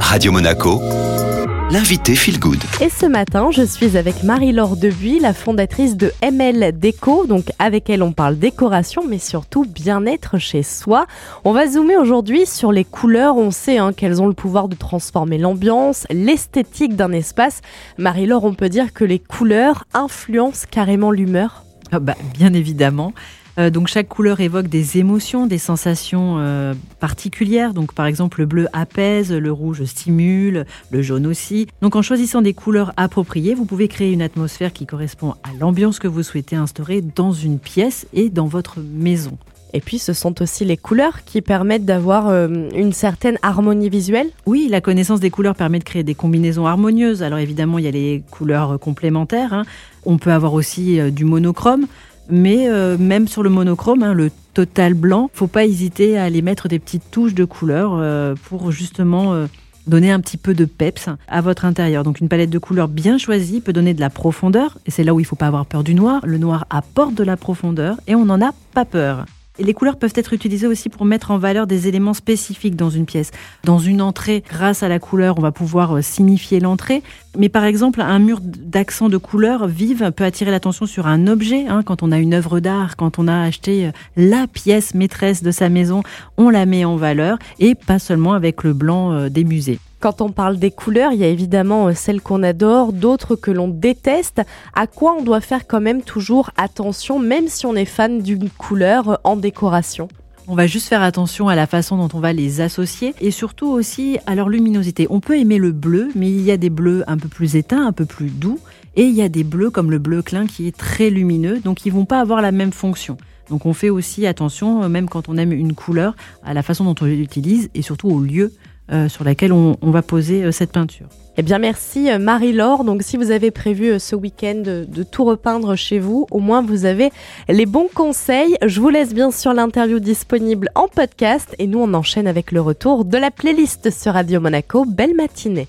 Radio Monaco, l'invité Feel Good. Et ce matin, je suis avec Marie-Laure Debuy, la fondatrice de ML Déco. Donc, avec elle, on parle décoration, mais surtout bien-être chez soi. On va zoomer aujourd'hui sur les couleurs. On sait hein, qu'elles ont le pouvoir de transformer l'ambiance, l'esthétique d'un espace. Marie-Laure, on peut dire que les couleurs influencent carrément l'humeur. Ah bah, bien évidemment. Euh, donc chaque couleur évoque des émotions, des sensations euh, particulières. Donc par exemple le bleu apaise, le rouge stimule, le jaune aussi. Donc en choisissant des couleurs appropriées, vous pouvez créer une atmosphère qui correspond à l'ambiance que vous souhaitez instaurer dans une pièce et dans votre maison. Et puis ce sont aussi les couleurs qui permettent d'avoir euh, une certaine harmonie visuelle. Oui, la connaissance des couleurs permet de créer des combinaisons harmonieuses. Alors évidemment, il y a les couleurs complémentaires. Hein. On peut avoir aussi du monochrome. Mais euh, même sur le monochrome, hein, le total blanc, faut pas hésiter à aller mettre des petites touches de couleur euh, pour justement euh, donner un petit peu de peps à votre intérieur. Donc une palette de couleurs bien choisie peut donner de la profondeur, et c'est là où il faut pas avoir peur du noir. Le noir apporte de la profondeur et on n'en a pas peur. Les couleurs peuvent être utilisées aussi pour mettre en valeur des éléments spécifiques dans une pièce. Dans une entrée, grâce à la couleur, on va pouvoir euh, signifier l'entrée. Mais par exemple, un mur d'accent de couleurs vive peut attirer l'attention sur un objet. Hein. quand on a une œuvre d'art, quand on a acheté euh, la pièce maîtresse de sa maison, on la met en valeur et pas seulement avec le blanc euh, des musées. Quand on parle des couleurs, il y a évidemment euh, celles qu'on adore, d'autres que l'on déteste. À quoi on doit faire quand même toujours attention, même si on est fan d'une couleur euh, en décoration? On va juste faire attention à la façon dont on va les associer et surtout aussi à leur luminosité. On peut aimer le bleu, mais il y a des bleus un peu plus éteints, un peu plus doux, et il y a des bleus comme le bleu clin qui est très lumineux, donc ils vont pas avoir la même fonction. Donc on fait aussi attention, euh, même quand on aime une couleur, à la façon dont on l'utilise et surtout au lieu euh, sur laquelle on, va poser euh, cette peinture. Eh bien merci euh, Marie-Laure. Donc si vous avez prévu ce week-end de, tout repeindre chez vous, au moins vous avez les bons conseils. Je vous laisse bien sûr l'interview disponible en podcast et nous on enchaîne avec le retour de la playlist sur Radio Monaco. Belle matinée.